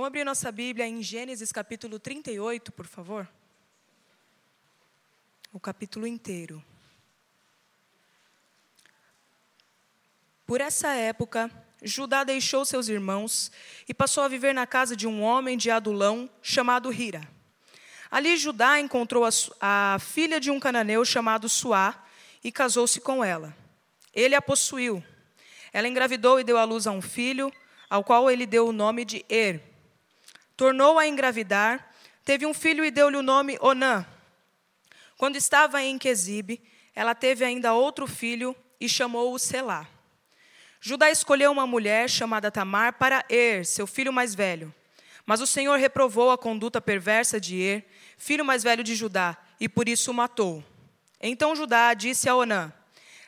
Vamos abrir nossa Bíblia em Gênesis capítulo 38, por favor. O capítulo inteiro. Por essa época, Judá deixou seus irmãos e passou a viver na casa de um homem de Adulão chamado Hira. Ali Judá encontrou a, a filha de um cananeu chamado Suá e casou-se com ela. Ele a possuiu. Ela engravidou e deu à luz a um filho, ao qual ele deu o nome de Er tornou a engravidar, teve um filho e deu-lhe o nome Onã. Quando estava em Quezibe, ela teve ainda outro filho e chamou-o Selá. Judá escolheu uma mulher chamada Tamar para Er, seu filho mais velho. Mas o Senhor reprovou a conduta perversa de Er, filho mais velho de Judá, e por isso o matou. Então Judá disse a Onã: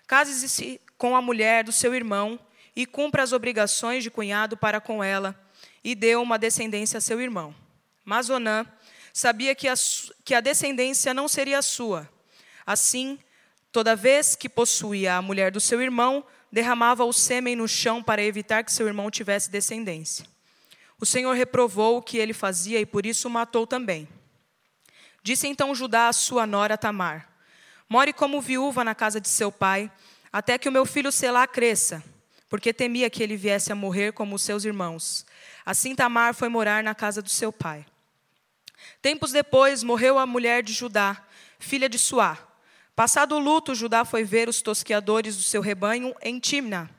Case-se com a mulher do seu irmão e cumpra as obrigações de cunhado para com ela, e deu uma descendência a seu irmão. Mas Onã sabia que a, que a descendência não seria sua. Assim, toda vez que possuía a mulher do seu irmão, derramava o sêmen no chão para evitar que seu irmão tivesse descendência. O Senhor reprovou o que ele fazia e por isso o matou também. Disse então Judá à sua nora Tamar: More como viúva na casa de seu pai, até que o meu filho Selá cresça, porque temia que ele viesse a morrer como os seus irmãos. Assim Tamar foi morar na casa do seu pai. Tempos depois morreu a mulher de Judá, filha de Suá. Passado o luto, Judá foi ver os tosqueadores do seu rebanho em Timna,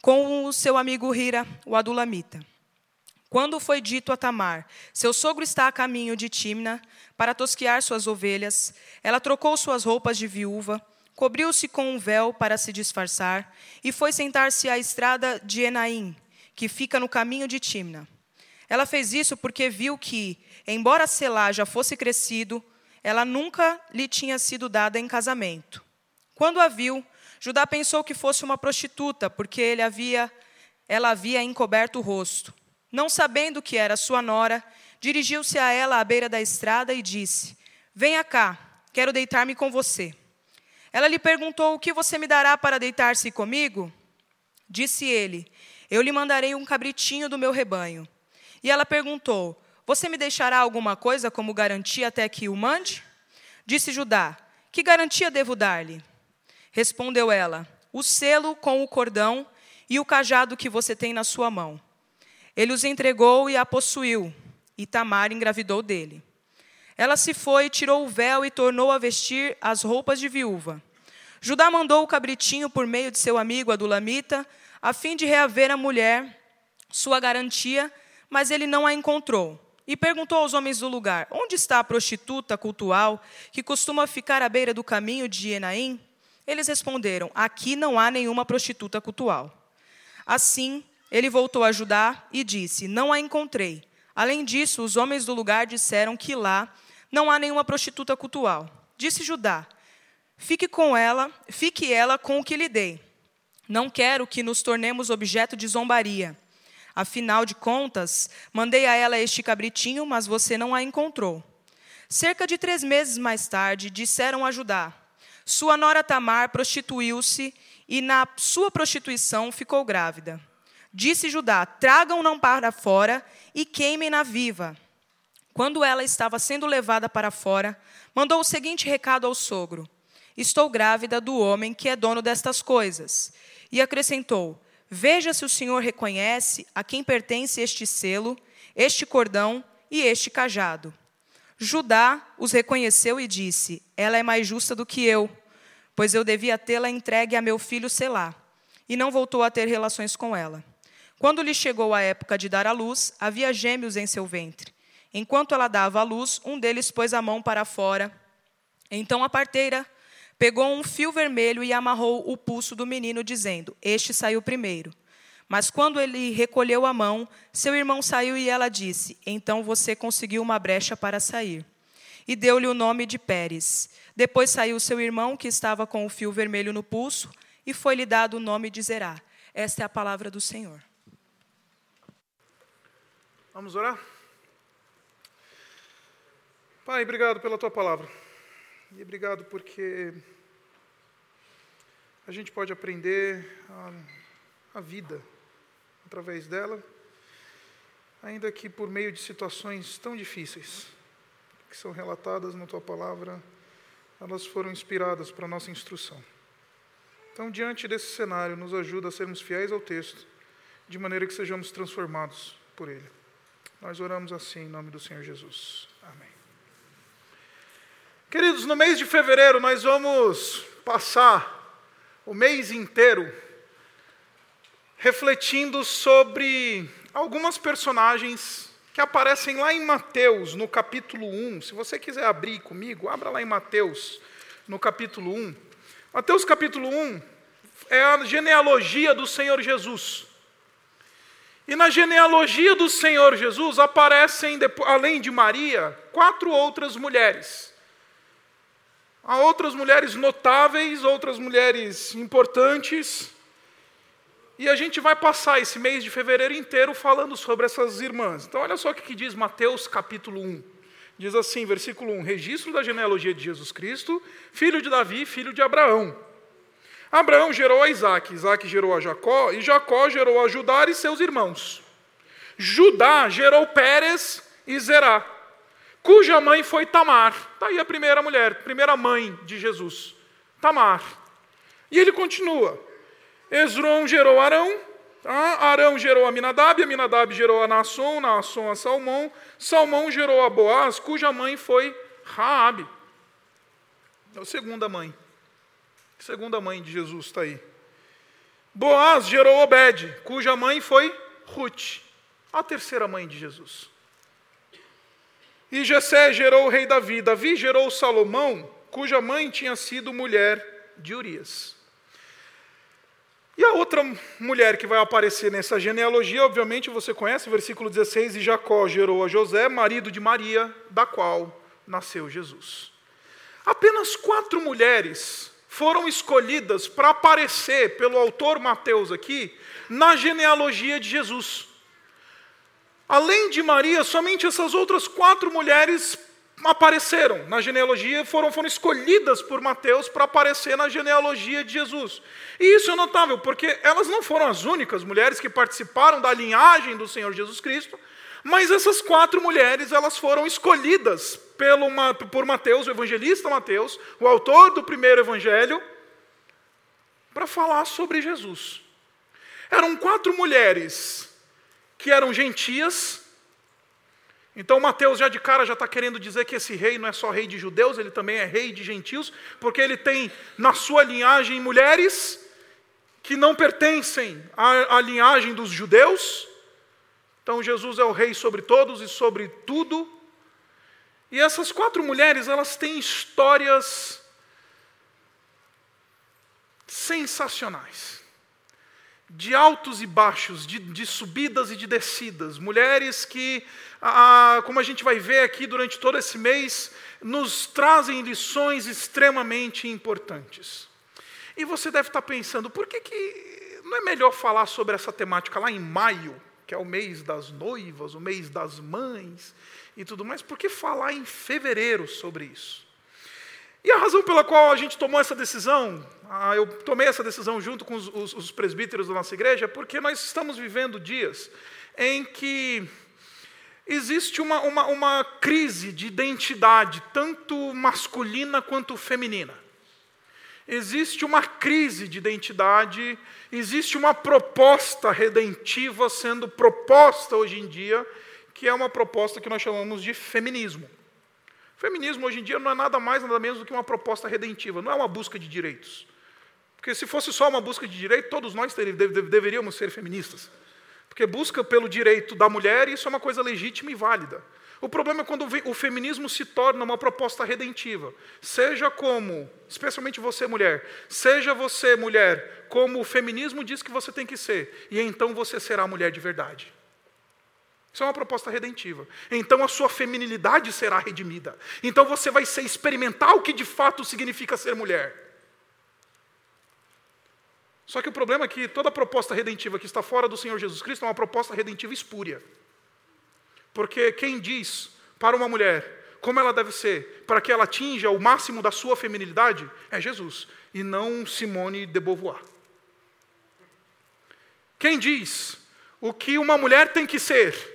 com o seu amigo Hira, o adulamita. Quando foi dito a Tamar, seu sogro está a caminho de Timna para tosquear suas ovelhas, ela trocou suas roupas de viúva, cobriu-se com um véu para se disfarçar e foi sentar-se à estrada de Enaim, que fica no caminho de Timna. Ela fez isso porque viu que, embora Selá já fosse crescido, ela nunca lhe tinha sido dada em casamento. Quando a viu, Judá pensou que fosse uma prostituta, porque ele havia, ela havia encoberto o rosto. Não sabendo que era sua nora, dirigiu-se a ela à beira da estrada e disse: Venha cá, quero deitar-me com você. Ela lhe perguntou: O que você me dará para deitar-se comigo? Disse ele: eu lhe mandarei um cabritinho do meu rebanho. E ela perguntou: Você me deixará alguma coisa como garantia até que o mande? Disse Judá: Que garantia devo dar-lhe? Respondeu ela: O selo com o cordão e o cajado que você tem na sua mão. Ele os entregou e a possuiu, e Tamar engravidou dele. Ela se foi, tirou o véu e tornou a vestir as roupas de viúva. Judá mandou o cabritinho por meio de seu amigo Adulamita, a fim de reaver a mulher sua garantia, mas ele não a encontrou. E perguntou aos homens do lugar: Onde está a prostituta cultual que costuma ficar à beira do caminho de Enaim? Eles responderam: Aqui não há nenhuma prostituta cultual. Assim, ele voltou a Judá e disse: Não a encontrei. Além disso, os homens do lugar disseram que lá não há nenhuma prostituta cultual. Disse Judá: Fique com ela, fique ela com o que lhe dei. Não quero que nos tornemos objeto de zombaria. Afinal de contas, mandei a ela este cabritinho, mas você não a encontrou. Cerca de três meses mais tarde, disseram a Judá: Sua nora Tamar prostituiu-se e, na sua prostituição, ficou grávida. Disse Judá: Tragam-na para fora e queimem-na viva. Quando ela estava sendo levada para fora, mandou o seguinte recado ao sogro: Estou grávida do homem que é dono destas coisas. E acrescentou: Veja se o Senhor reconhece a quem pertence este selo, este cordão e este cajado. Judá os reconheceu e disse: Ela é mais justa do que eu, pois eu devia tê-la entregue a meu filho Selá. E não voltou a ter relações com ela. Quando lhe chegou a época de dar à luz, havia gêmeos em seu ventre. Enquanto ela dava à luz, um deles pôs a mão para fora. Então a parteira Pegou um fio vermelho e amarrou o pulso do menino, dizendo: Este saiu primeiro. Mas quando ele recolheu a mão, seu irmão saiu e ela disse: Então você conseguiu uma brecha para sair. E deu-lhe o nome de Pérez. Depois saiu seu irmão, que estava com o fio vermelho no pulso, e foi-lhe dado o nome de Zerá. Esta é a palavra do Senhor. Vamos orar? Pai, obrigado pela tua palavra. E obrigado porque a gente pode aprender a, a vida através dela. ainda que por meio de situações tão difíceis, que são relatadas na tua palavra, elas foram inspiradas para a nossa instrução. Então, diante desse cenário, nos ajuda a sermos fiéis ao texto, de maneira que sejamos transformados por ele. Nós oramos assim em nome do Senhor Jesus. Amém. Queridos, no mês de fevereiro nós vamos passar o mês inteiro refletindo sobre algumas personagens que aparecem lá em Mateus, no capítulo 1. Se você quiser abrir comigo, abra lá em Mateus, no capítulo 1. Mateus capítulo 1 é a genealogia do Senhor Jesus. E na genealogia do Senhor Jesus aparecem, além de Maria, quatro outras mulheres. Há outras mulheres notáveis, outras mulheres importantes. E a gente vai passar esse mês de fevereiro inteiro falando sobre essas irmãs. Então, olha só o que diz Mateus capítulo 1. Diz assim, versículo 1: Registro da genealogia de Jesus Cristo, filho de Davi, filho de Abraão. Abraão gerou a Isaac, Isaac gerou a Jacó, e Jacó gerou a Judá e seus irmãos. Judá gerou Pérez e Zerá, cuja mãe foi Tamar. Está aí a primeira mulher, primeira mãe de Jesus, Tamar. E ele continua. Esron gerou Arão, tá? Arão gerou Aminadab, Aminadab gerou a Naasson, Naasson a Salmão, Salmão gerou a Boaz, cuja mãe foi Raabe. É a segunda mãe. Segunda mãe de Jesus está aí. Boaz gerou Obed, cuja mãe foi Ruth, a terceira mãe de Jesus. E Jessé gerou o rei Davi. Davi gerou Salomão, cuja mãe tinha sido mulher de Urias. E a outra mulher que vai aparecer nessa genealogia, obviamente você conhece, versículo 16: E Jacó gerou a José, marido de Maria, da qual nasceu Jesus. Apenas quatro mulheres foram escolhidas para aparecer pelo autor Mateus aqui na genealogia de Jesus. Além de Maria, somente essas outras quatro mulheres apareceram na genealogia, foram, foram escolhidas por Mateus para aparecer na genealogia de Jesus. E isso é notável, porque elas não foram as únicas mulheres que participaram da linhagem do Senhor Jesus Cristo, mas essas quatro mulheres, elas foram escolhidas pelo, por Mateus, o evangelista Mateus, o autor do primeiro evangelho, para falar sobre Jesus. Eram quatro mulheres que eram gentias. Então Mateus já de cara já está querendo dizer que esse rei não é só rei de judeus, ele também é rei de gentios, porque ele tem na sua linhagem mulheres que não pertencem à, à linhagem dos judeus. Então Jesus é o rei sobre todos e sobre tudo. E essas quatro mulheres, elas têm histórias sensacionais. De altos e baixos, de, de subidas e de descidas. Mulheres que, ah, como a gente vai ver aqui durante todo esse mês, nos trazem lições extremamente importantes. E você deve estar pensando, por que, que não é melhor falar sobre essa temática lá em maio, que é o mês das noivas, o mês das mães, e tudo mais, por que falar em fevereiro sobre isso? E a razão pela qual a gente tomou essa decisão, ah, eu tomei essa decisão junto com os, os, os presbíteros da nossa igreja, é porque nós estamos vivendo dias em que existe uma, uma, uma crise de identidade, tanto masculina quanto feminina. Existe uma crise de identidade, existe uma proposta redentiva sendo proposta hoje em dia, que é uma proposta que nós chamamos de feminismo. Feminismo hoje em dia não é nada mais, nada menos do que uma proposta redentiva, não é uma busca de direitos. Porque se fosse só uma busca de direito, todos nós deveríamos ser feministas. Porque busca pelo direito da mulher, isso é uma coisa legítima e válida. O problema é quando o feminismo se torna uma proposta redentiva. Seja como, especialmente você mulher, seja você mulher, como o feminismo diz que você tem que ser, e então você será mulher de verdade. Isso é uma proposta redentiva. Então a sua feminilidade será redimida. Então você vai ser experimentar o que de fato significa ser mulher. Só que o problema é que toda proposta redentiva que está fora do Senhor Jesus Cristo é uma proposta redentiva espúria. Porque quem diz para uma mulher como ela deve ser para que ela atinja o máximo da sua feminilidade é Jesus e não Simone de Beauvoir. Quem diz o que uma mulher tem que ser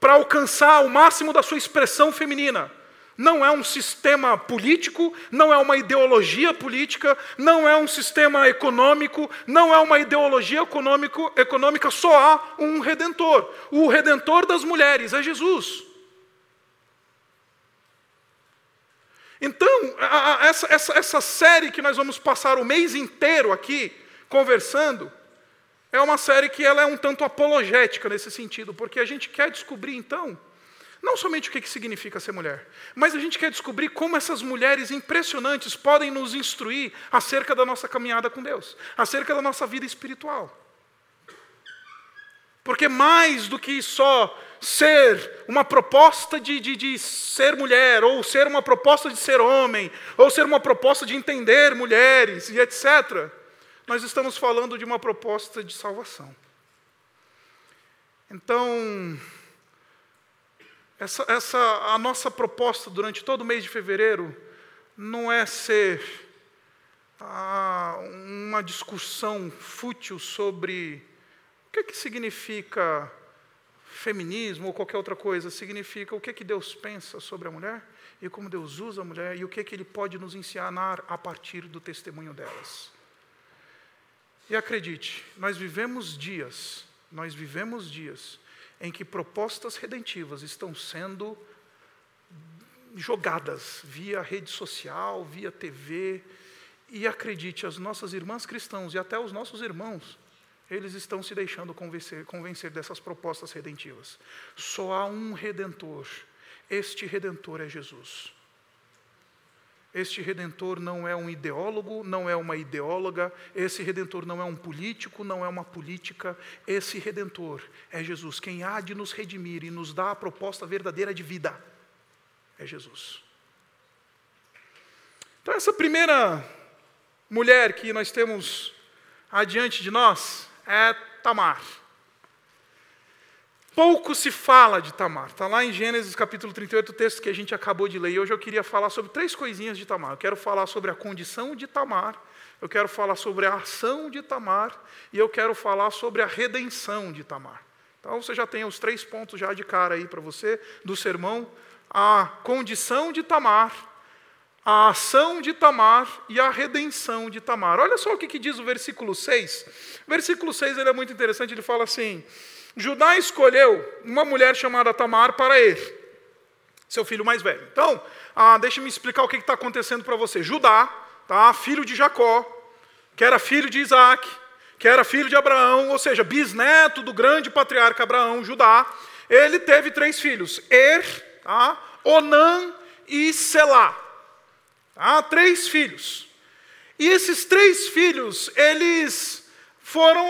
para alcançar o máximo da sua expressão feminina. Não é um sistema político, não é uma ideologia política, não é um sistema econômico, não é uma ideologia econômico, econômica, só há um redentor. O redentor das mulheres é Jesus. Então, essa, essa, essa série que nós vamos passar o mês inteiro aqui conversando, é uma série que ela é um tanto apologética nesse sentido, porque a gente quer descobrir então, não somente o que significa ser mulher, mas a gente quer descobrir como essas mulheres impressionantes podem nos instruir acerca da nossa caminhada com Deus, acerca da nossa vida espiritual. Porque mais do que só ser uma proposta de, de, de, ser mulher, ou ser uma proposta de ser homem, ou ser uma proposta de entender mulheres e etc., nós estamos falando de uma proposta de salvação. Então, essa, essa, a nossa proposta durante todo o mês de fevereiro não é ser ah, uma discussão fútil sobre o que, que significa feminismo ou qualquer outra coisa, significa o que, que Deus pensa sobre a mulher e como Deus usa a mulher e o que, que Ele pode nos ensinar a partir do testemunho delas. E acredite, nós vivemos dias, nós vivemos dias em que propostas redentivas estão sendo jogadas via rede social, via TV, e acredite, as nossas irmãs cristãs e até os nossos irmãos eles estão se deixando convencer, convencer dessas propostas redentivas. Só há um redentor. Este redentor é Jesus. Este redentor não é um ideólogo, não é uma ideóloga, esse redentor não é um político, não é uma política, esse redentor é Jesus. Quem há de nos redimir e nos dar a proposta verdadeira de vida é Jesus. Então, essa primeira mulher que nós temos adiante de nós, é Tamar. Pouco se fala de Tamar. Está lá em Gênesis capítulo 38, o texto que a gente acabou de ler. E hoje eu queria falar sobre três coisinhas de Tamar. Eu quero falar sobre a condição de Tamar, eu quero falar sobre a ação de Tamar e eu quero falar sobre a redenção de Tamar. Então você já tem os três pontos já de cara aí para você do sermão. A condição de Tamar, a ação de Tamar e a redenção de Tamar. Olha só o que, que diz o versículo 6. O versículo 6 ele é muito interessante, ele fala assim: Judá escolheu uma mulher chamada Tamar para ele, seu filho mais velho. Então, ah, deixa-me explicar o que está acontecendo para você. Judá, tá, filho de Jacó, que era filho de Isaac, que era filho de Abraão, ou seja, bisneto do grande patriarca Abraão, Judá, ele teve três filhos: Er, tá, Onã e Selá. Há três filhos. E esses três filhos, eles foram,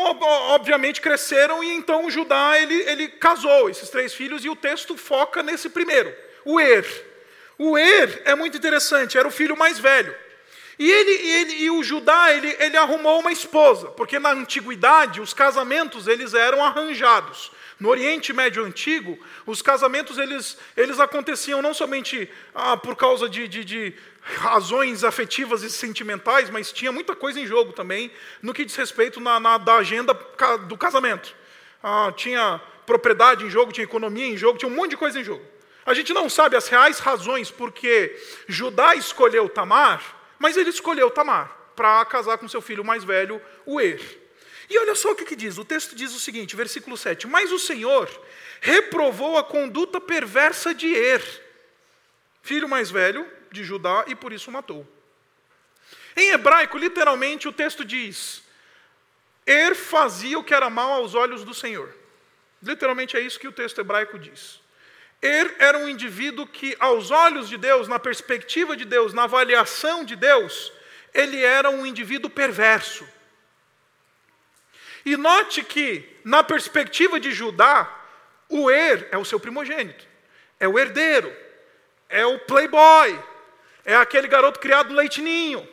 obviamente, cresceram, e então Judá, ele, ele casou esses três filhos, e o texto foca nesse primeiro, o Er. O Er é muito interessante, era o filho mais velho. E, ele, ele, e o Judá, ele, ele arrumou uma esposa, porque na antiguidade os casamentos eles eram arranjados. No Oriente Médio Antigo, os casamentos eles, eles aconteciam não somente ah, por causa de, de, de razões afetivas e sentimentais, mas tinha muita coisa em jogo também no que diz respeito na, na da agenda do casamento. Ah, tinha propriedade em jogo, tinha economia em jogo, tinha um monte de coisa em jogo. A gente não sabe as reais razões porque Judá escolheu Tamar, mas ele escolheu Tamar para casar com seu filho mais velho, o Er. E olha só o que, que diz: o texto diz o seguinte, versículo 7: Mas o Senhor reprovou a conduta perversa de Er, filho mais velho de Judá, e por isso matou. Em hebraico, literalmente, o texto diz: Er fazia o que era mal aos olhos do Senhor. Literalmente é isso que o texto hebraico diz. Er era um indivíduo que, aos olhos de Deus, na perspectiva de Deus, na avaliação de Deus, ele era um indivíduo perverso. E note que, na perspectiva de Judá, o Er é o seu primogênito, é o herdeiro, é o playboy, é aquele garoto criado leitinho,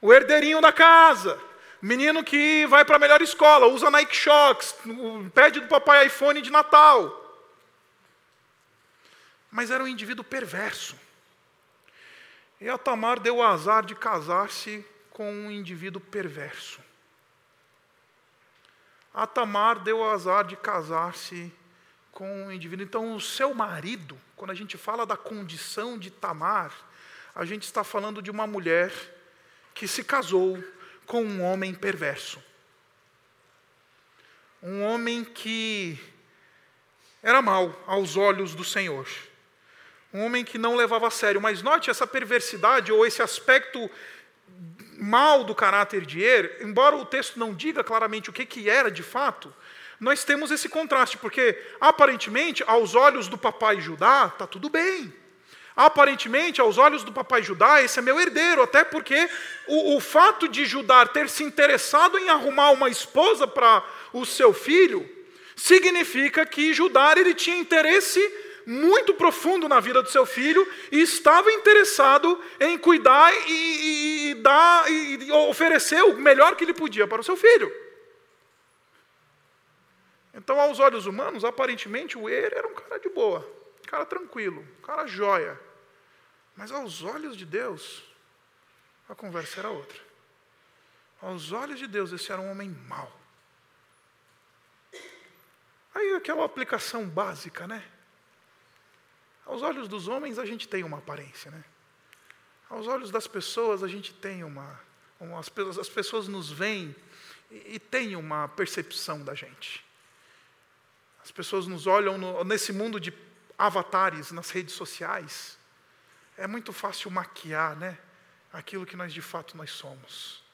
o herdeirinho da casa, menino que vai para a melhor escola, usa Nike Shocks, pede do papai iPhone de Natal. Mas era um indivíduo perverso. E a Tamar deu o azar de casar-se com um indivíduo perverso. A Tamar deu o azar de casar-se com o indivíduo. Então, o seu marido, quando a gente fala da condição de Tamar, a gente está falando de uma mulher que se casou com um homem perverso. Um homem que era mau aos olhos do Senhor. Um homem que não levava a sério. Mas note essa perversidade ou esse aspecto mal do caráter de Er, embora o texto não diga claramente o que, que era de fato, nós temos esse contraste, porque aparentemente, aos olhos do papai Judá, está tudo bem. Aparentemente, aos olhos do papai Judá, esse é meu herdeiro, até porque o, o fato de Judá ter se interessado em arrumar uma esposa para o seu filho, significa que Judá ele tinha interesse muito profundo na vida do seu filho e estava interessado em cuidar e, e, e dar e oferecer o melhor que ele podia para o seu filho. Então, aos olhos humanos, aparentemente o Er era um cara de boa, um cara tranquilo, um cara joia. Mas aos olhos de Deus, a conversa era outra. Aos olhos de Deus, esse era um homem mau. Aí aquela aplicação básica, né? Aos olhos dos homens a gente tem uma aparência, né? Aos olhos das pessoas a gente tem uma, uma as, as, pessoas nos veem e, e têm uma percepção da gente. As pessoas nos olham no, nesse mundo de avatares nas redes sociais é muito fácil maquiar, né? Aquilo que nós de fato nós somos.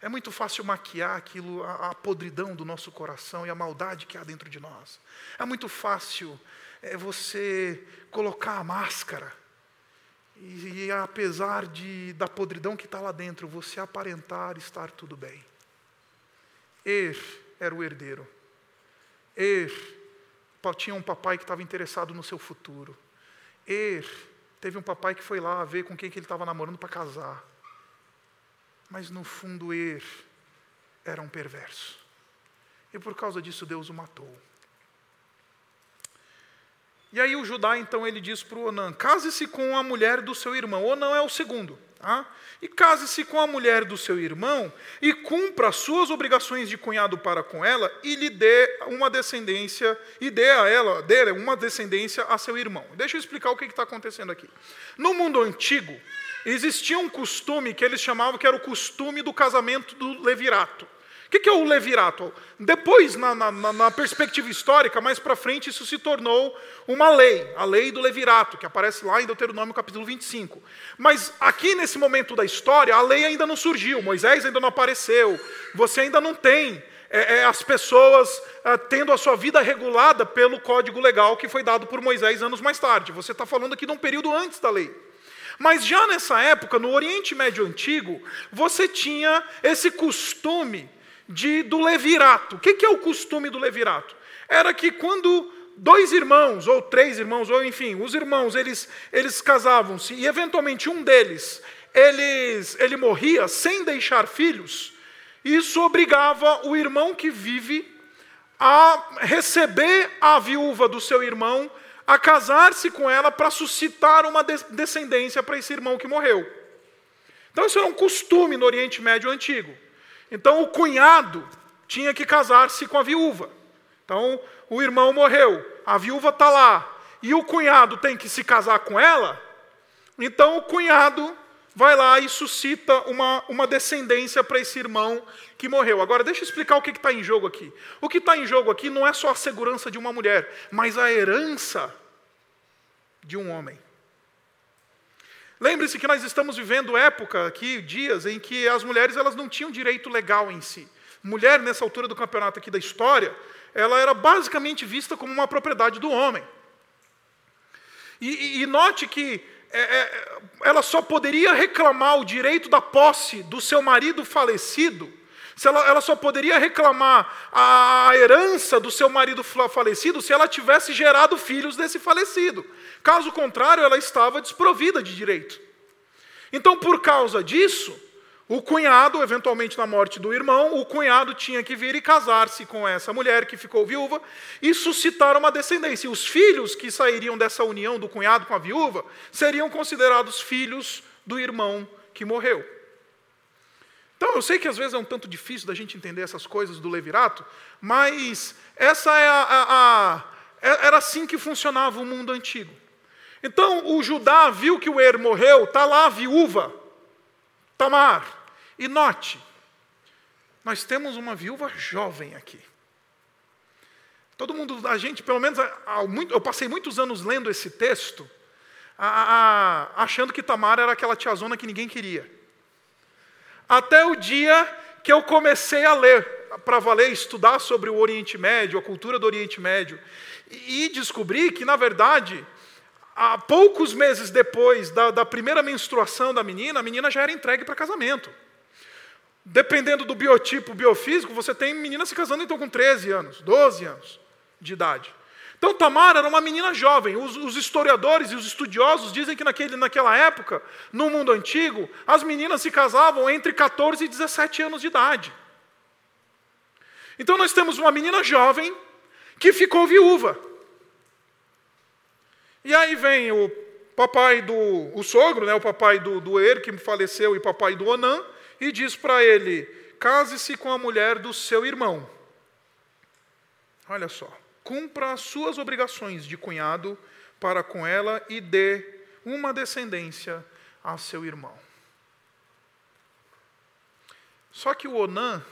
É muito fácil maquiar aquilo, a, a podridão do nosso coração e a maldade que há dentro de nós. É muito fácil é, você colocar a máscara e, e apesar de, da podridão que está lá dentro, você aparentar estar tudo bem. Er era o herdeiro. Er tinha um papai que estava interessado no seu futuro. Er Teve um papai que foi lá ver com quem que ele estava namorando para casar. Mas no fundo Er era um perverso. E por causa disso Deus o matou. E aí o Judá então ele diz para o Onan: case-se com a mulher do seu irmão. Onan é o segundo. Tá? E case-se com a mulher do seu irmão e cumpra as suas obrigações de cunhado para com ela e lhe dê uma descendência, e dê a ela, dê uma descendência a seu irmão. Deixa eu explicar o que está acontecendo aqui. No mundo antigo, existia um costume que eles chamavam que era o costume do casamento do levirato. O que é o levirato? Depois, na, na, na perspectiva histórica, mais para frente, isso se tornou uma lei, a lei do levirato, que aparece lá em Deuteronômio capítulo 25. Mas aqui nesse momento da história, a lei ainda não surgiu, Moisés ainda não apareceu, você ainda não tem é, é, as pessoas é, tendo a sua vida regulada pelo código legal que foi dado por Moisés anos mais tarde. Você está falando aqui de um período antes da lei. Mas já nessa época, no Oriente Médio Antigo, você tinha esse costume de, do levirato. O que, que é o costume do levirato? Era que quando dois irmãos, ou três irmãos, ou enfim, os irmãos, eles, eles casavam-se, e eventualmente um deles, eles, ele morria sem deixar filhos, isso obrigava o irmão que vive a receber a viúva do seu irmão, a casar-se com ela para suscitar uma descendência para esse irmão que morreu. Então, isso era um costume no Oriente Médio antigo. Então o cunhado tinha que casar-se com a viúva. Então o irmão morreu, a viúva está lá, e o cunhado tem que se casar com ela. Então o cunhado vai lá e suscita uma, uma descendência para esse irmão que morreu. Agora, deixa eu explicar o que está em jogo aqui. O que está em jogo aqui não é só a segurança de uma mulher, mas a herança de um homem. Lembre-se que nós estamos vivendo época aqui, dias, em que as mulheres elas não tinham direito legal em si. Mulher, nessa altura do campeonato aqui da história, ela era basicamente vista como uma propriedade do homem. E, e, e note que é, é, ela só poderia reclamar o direito da posse do seu marido falecido, se ela, ela só poderia reclamar a herança do seu marido falecido se ela tivesse gerado filhos desse falecido. Caso contrário, ela estava desprovida de direito. Então, por causa disso, o cunhado, eventualmente na morte do irmão, o cunhado tinha que vir e casar-se com essa mulher que ficou viúva e suscitar uma descendência. E os filhos que sairiam dessa união do cunhado com a viúva seriam considerados filhos do irmão que morreu. Então, eu sei que às vezes é um tanto difícil da gente entender essas coisas do levirato, mas essa é a, a, a É, era assim que funcionava o mundo antigo. Então o Judá viu que o Er morreu, está lá a viúva, Tamar. E note, nós temos uma viúva jovem aqui. Todo mundo, a gente, pelo menos, eu passei muitos anos lendo esse texto, achando que Tamar era aquela tiazona que ninguém queria. Até o dia que eu comecei a ler, para valer, estudar sobre o Oriente Médio, a cultura do Oriente Médio, e descobri que, na verdade, há poucos meses depois da, da primeira menstruação da menina, a menina já era entregue para casamento. Dependendo do biotipo biofísico, você tem menina se casando então com 13 anos, 12 anos de idade. Então Tamar era uma menina jovem. Os, os, historiadores e os estudiosos dizem que naquele, naquela época, no mundo antigo, as meninas se casavam entre 14 e 17 anos de idade. Então nós temos uma menina jovem que ficou viúva. E aí vem o papai do o sogro, né, o papai do, do Er, que faleceu, e papai do Onã, e diz para ele: case-se com a mulher do seu irmão. Olha só cumpra as suas obrigações de cunhado para com ela e dê uma descendência a seu irmão. Só que o Onã,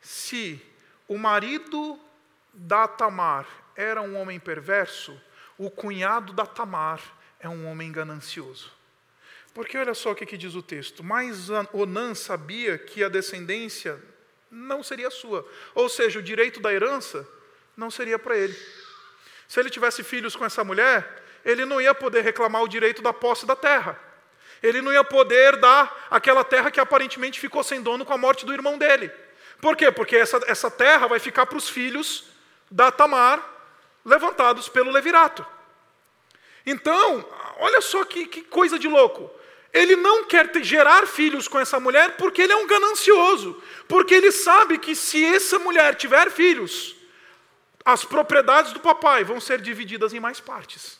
se o marido da Tamar era um homem perverso, o cunhado da Tamar é um homem ganancioso. Porque olha só o que, que diz o texto. Mas Onã sabia que a descendência não seria sua. Ou seja, o direito da herança não seria para ele. Se ele tivesse filhos com essa mulher, ele não ia poder reclamar o direito da posse da terra. Ele não ia poder dar aquela terra que aparentemente ficou sem dono com a morte do irmão dele. Por quê? Porque essa, essa terra vai ficar para os filhos da Tamar, levantados pelo Levirato. Então, olha só que, que coisa de louco. Ele não quer ter, gerar filhos com essa mulher porque ele é um ganancioso. Porque ele sabe que se essa mulher tiver filhos, as propriedades do papai vão ser divididas em mais partes.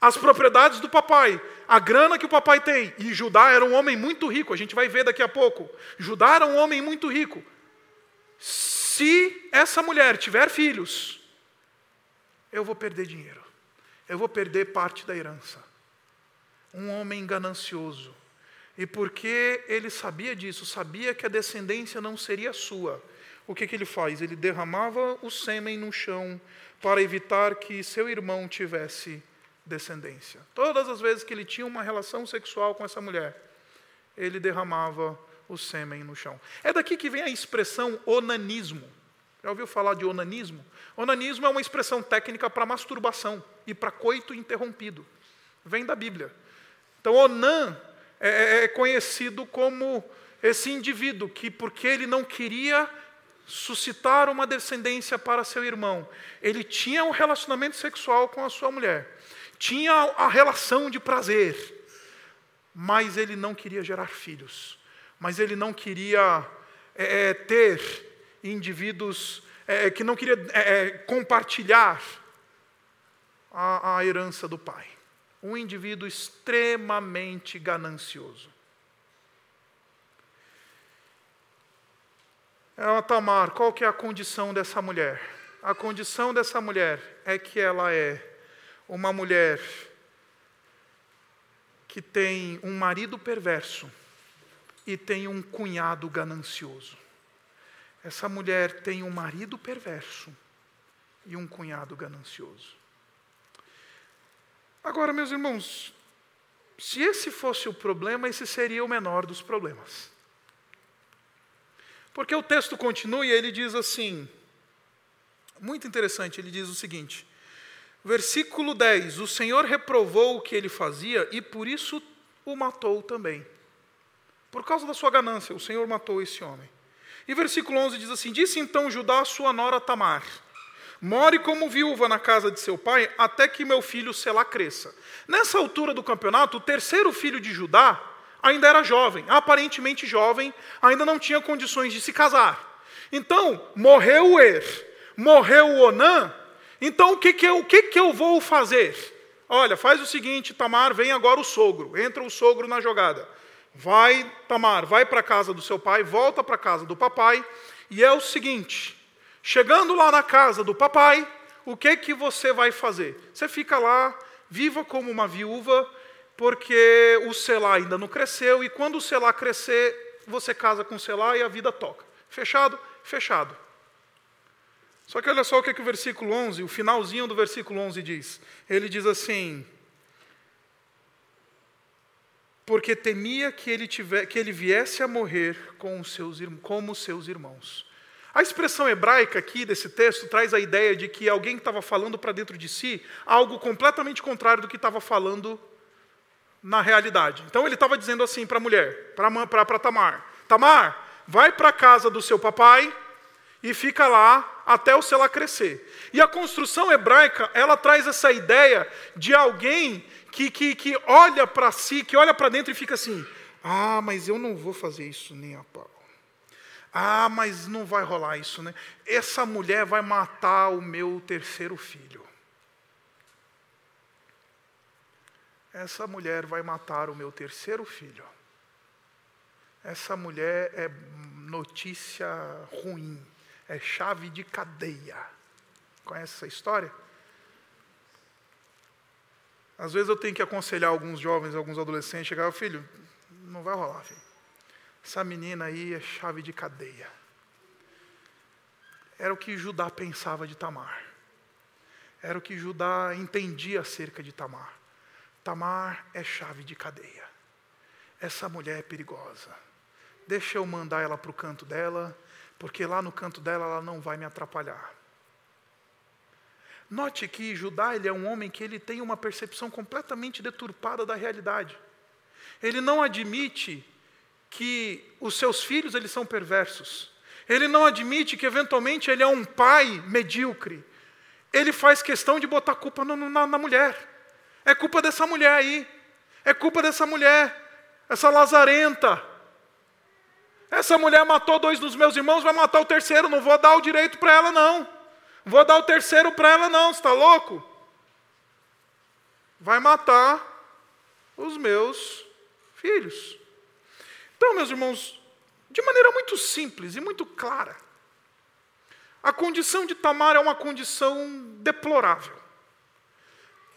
As propriedades do papai, a grana que o papai tem, e Judá era um homem muito rico, a gente vai ver daqui a pouco. Judá era um homem muito rico. Se essa mulher tiver filhos, eu vou perder dinheiro, eu vou perder parte da herança. Um homem ganancioso. E porque ele sabia disso, sabia que a descendência não seria sua, o que, que ele faz? Ele derramava o sêmen no chão para evitar que seu irmão tivesse descendência. Todas as vezes que ele tinha uma relação sexual com essa mulher, ele derramava o sêmen no chão. É daqui que vem a expressão onanismo. Já ouviu falar de onanismo? Onanismo é uma expressão técnica para masturbação e para coito interrompido. Vem da Bíblia. Então, Onan é, é, é conhecido como esse indivíduo que, porque ele não queria suscitar uma descendência para seu irmão. Ele tinha um relacionamento sexual com a sua mulher, tinha a relação de prazer, mas ele não queria gerar filhos, mas ele não queria é, é ter indivíduos, é, que não queria é, é, compartilhar a, a herança do pai. Um indivíduo extremamente ganancioso. Ela, Tamar, qual que é a condição dessa mulher? A condição dessa mulher é que ela é uma mulher que tem um marido perverso e tem um cunhado ganancioso. Essa mulher tem um marido perverso e um cunhado ganancioso. Agora, meus irmãos, se esse fosse o problema, esse seria o menor dos problemas. Porque o texto continua e ele diz assim, muito interessante, ele diz o seguinte, versículo 10: O Senhor reprovou o que ele fazia e por isso o matou também. Por causa da sua ganância, o Senhor matou esse homem. E versículo 11 diz assim: Disse então Judá a sua nora Tamar: More como viúva na casa de seu pai, até que meu filho Selá cresça. Nessa altura do campeonato, o terceiro filho de Judá ainda era jovem, aparentemente jovem, ainda não tinha condições de se casar. Então, morreu o Er, morreu o Onã, então o que, que, eu, o que, que eu vou fazer? Olha, faz o seguinte, Tamar, vem agora o sogro, entra o sogro na jogada. Vai, Tamar, vai para a casa do seu pai, volta para a casa do papai, e é o seguinte: chegando lá na casa do papai, o que que você vai fazer? Você fica lá, viva como uma viúva, porque o Selá ainda não cresceu, e quando o Selá crescer, você casa com o Selá e a vida toca. Fechado? Fechado. Só que olha só o que, que o versículo 11, o finalzinho do versículo 11 diz. Ele diz assim: Porque temia que ele, tiver, que ele viesse a morrer com os seus, como os seus irmãos. A expressão hebraica aqui desse texto traz a ideia de que alguém estava falando para dentro de si algo completamente contrário do que estava falando na realidade. Então ele estava dizendo assim para a mulher, para Tamar: Tamar, vai para a casa do seu papai e fica lá até o Selá crescer. E a construção hebraica, ela traz essa ideia de alguém que, que, que olha para si, que olha para dentro e fica assim: ah, mas eu não vou fazer isso nem a pau. Ah, mas não vai rolar isso, né? Essa mulher vai matar o meu terceiro filho. Essa mulher vai matar o meu terceiro filho. Essa mulher é notícia ruim é chave de cadeia. Conhece essa história? Às vezes eu tenho que aconselhar alguns jovens, alguns adolescentes, chegar, filho, não vai rolar, filho. Essa menina aí é chave de cadeia. Era o que Judá pensava de Tamar. Era o que Judá entendia acerca de Tamar. Tamar é chave de cadeia. Essa mulher é perigosa. Deixa eu mandar ela para o canto dela porque lá no canto dela ela não vai me atrapalhar. Note que Judá ele é um homem que ele tem uma percepção completamente deturpada da realidade. Ele não admite que os seus filhos eles são perversos. Ele não admite que eventualmente ele é um pai medíocre. Ele faz questão de botar culpa na, na mulher. É culpa dessa mulher aí. É culpa dessa mulher, essa lazarenta essa mulher matou dois dos meus irmãos, vai matar o terceiro, não vou dar o direito para ela, não. Vou dar o terceiro para ela, não, está louco? Vai matar os meus filhos. Então, meus irmãos, de maneira muito simples e muito clara, a condição de Tamar é uma condição deplorável.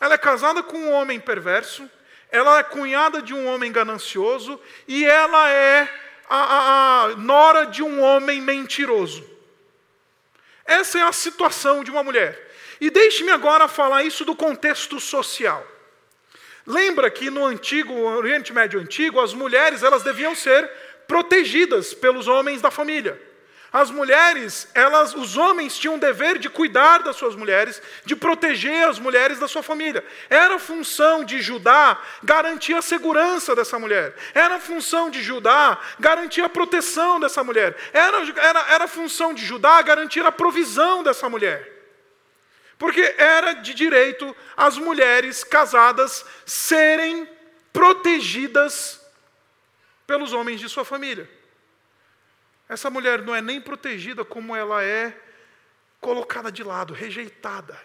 Ela é casada com um homem perverso, ela é cunhada de um homem ganancioso e ela é a, a, a nora de um homem mentiroso. Essa é a situação de uma mulher. E deixe-me agora falar isso do contexto social. Lembra que no antigo Oriente Médio antigo, as mulheres elas deviam ser protegidas pelos homens da família. As mulheres, elas, os homens tinham o dever de cuidar das suas mulheres, de proteger as mulheres da sua família. Era função de Judá garantir a segurança dessa mulher. Era função de Judá garantir a proteção dessa mulher. Era, era, era função de Judá garantir a provisão dessa mulher. Porque era de direito as mulheres casadas serem protegidas pelos homens de sua família. Essa mulher não é nem protegida, como ela é colocada de lado, rejeitada.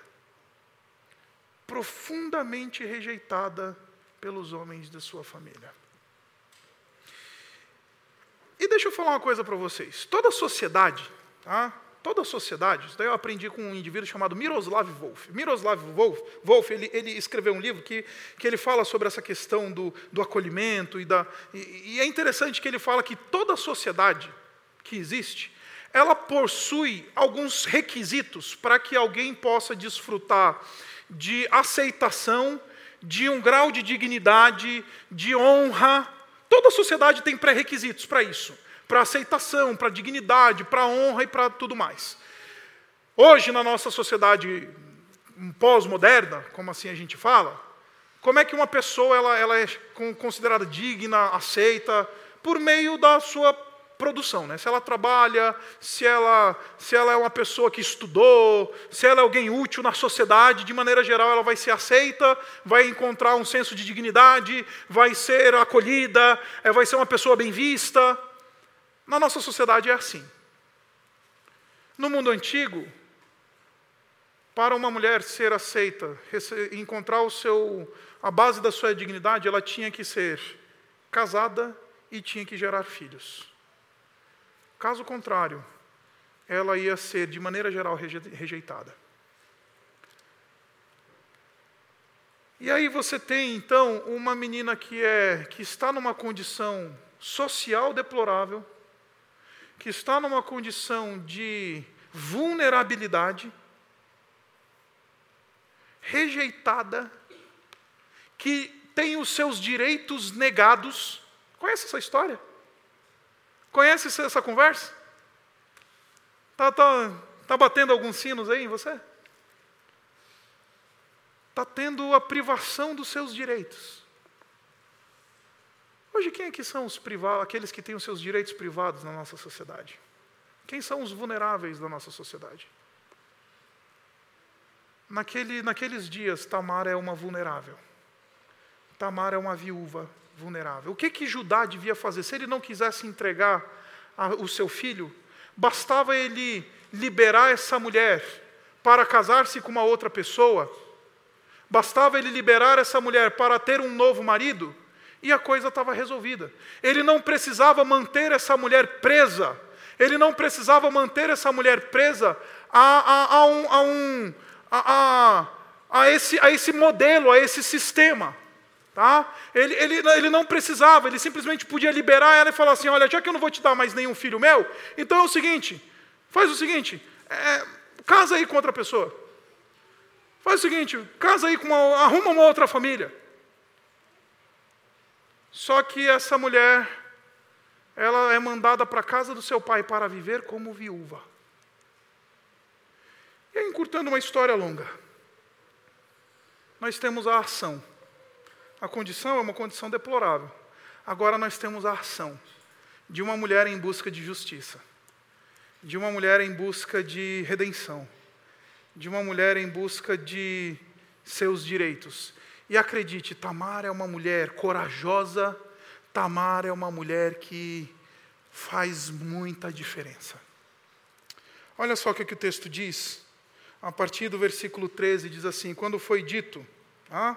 Profundamente rejeitada pelos homens de sua família. E deixa eu falar uma coisa para vocês. Toda sociedade, tá? Toda sociedade, isso daí eu aprendi com um indivíduo chamado Miroslav Wolf. Miroslav Wolf, Wolf ele, ele escreveu um livro que, que ele fala sobre essa questão do, do acolhimento e, da, e, e é interessante que ele fala que toda sociedade, que existe, ela possui alguns requisitos para que alguém possa desfrutar de aceitação, de um grau de dignidade, de honra. Toda sociedade tem pré-requisitos para isso, para aceitação, para dignidade, para honra e para tudo mais. Hoje, na nossa sociedade pós-moderna, como assim a gente fala, como é que uma pessoa ela, ela é considerada digna, aceita, por meio da sua produção, né? Se ela trabalha, se ela, se ela é uma pessoa que estudou, se ela é alguém útil na sociedade, de maneira geral ela vai ser aceita, vai encontrar um senso de dignidade, vai ser acolhida, é, vai ser uma pessoa bem vista. Na nossa sociedade é assim. No mundo antigo, para uma mulher ser aceita, encontrar o seu, a base da sua dignidade, ela tinha que ser casada e tinha que gerar filhos. Caso contrário, ela ia ser, de maneira geral, rejeitada. E aí você tem então uma menina que é que está numa condição social deplorável, que está numa condição de vulnerabilidade, rejeitada, que tem os seus direitos negados. Conhece essa história? Conhece essa conversa? Está tá, tá batendo alguns sinos aí em você? Está tendo a privação dos seus direitos. Hoje, quem é que são os privados, aqueles que têm os seus direitos privados na nossa sociedade? Quem são os vulneráveis da nossa sociedade? Naquele, naqueles dias, Tamar é uma vulnerável. Tamar é uma viúva vulnerável. O que que Judá devia fazer? Se ele não quisesse entregar a, o seu filho, bastava ele liberar essa mulher para casar-se com uma outra pessoa, bastava ele liberar essa mulher para ter um novo marido, e a coisa estava resolvida. Ele não precisava manter essa mulher presa, ele não precisava manter essa mulher presa a, a, a um, a, um a, a, esse, a esse modelo, a esse sistema. Tá? Ele, ele, ele não precisava, ele simplesmente podia liberar ela e falar assim: olha, já que eu não vou te dar mais nenhum filho meu, então é o seguinte, faz o seguinte, é, casa aí com outra pessoa. Faz o seguinte, casa aí com uma, arruma uma outra família. Só que essa mulher, ela é mandada para a casa do seu pai para viver como viúva. E encurtando uma história longa, nós temos a ação. A condição é uma condição deplorável. Agora nós temos a ação de uma mulher em busca de justiça, de uma mulher em busca de redenção, de uma mulher em busca de seus direitos. E acredite, Tamar é uma mulher corajosa, Tamar é uma mulher que faz muita diferença. Olha só o que, o texto diz, a partir do versículo 13, diz assim: Quando foi dito, ah,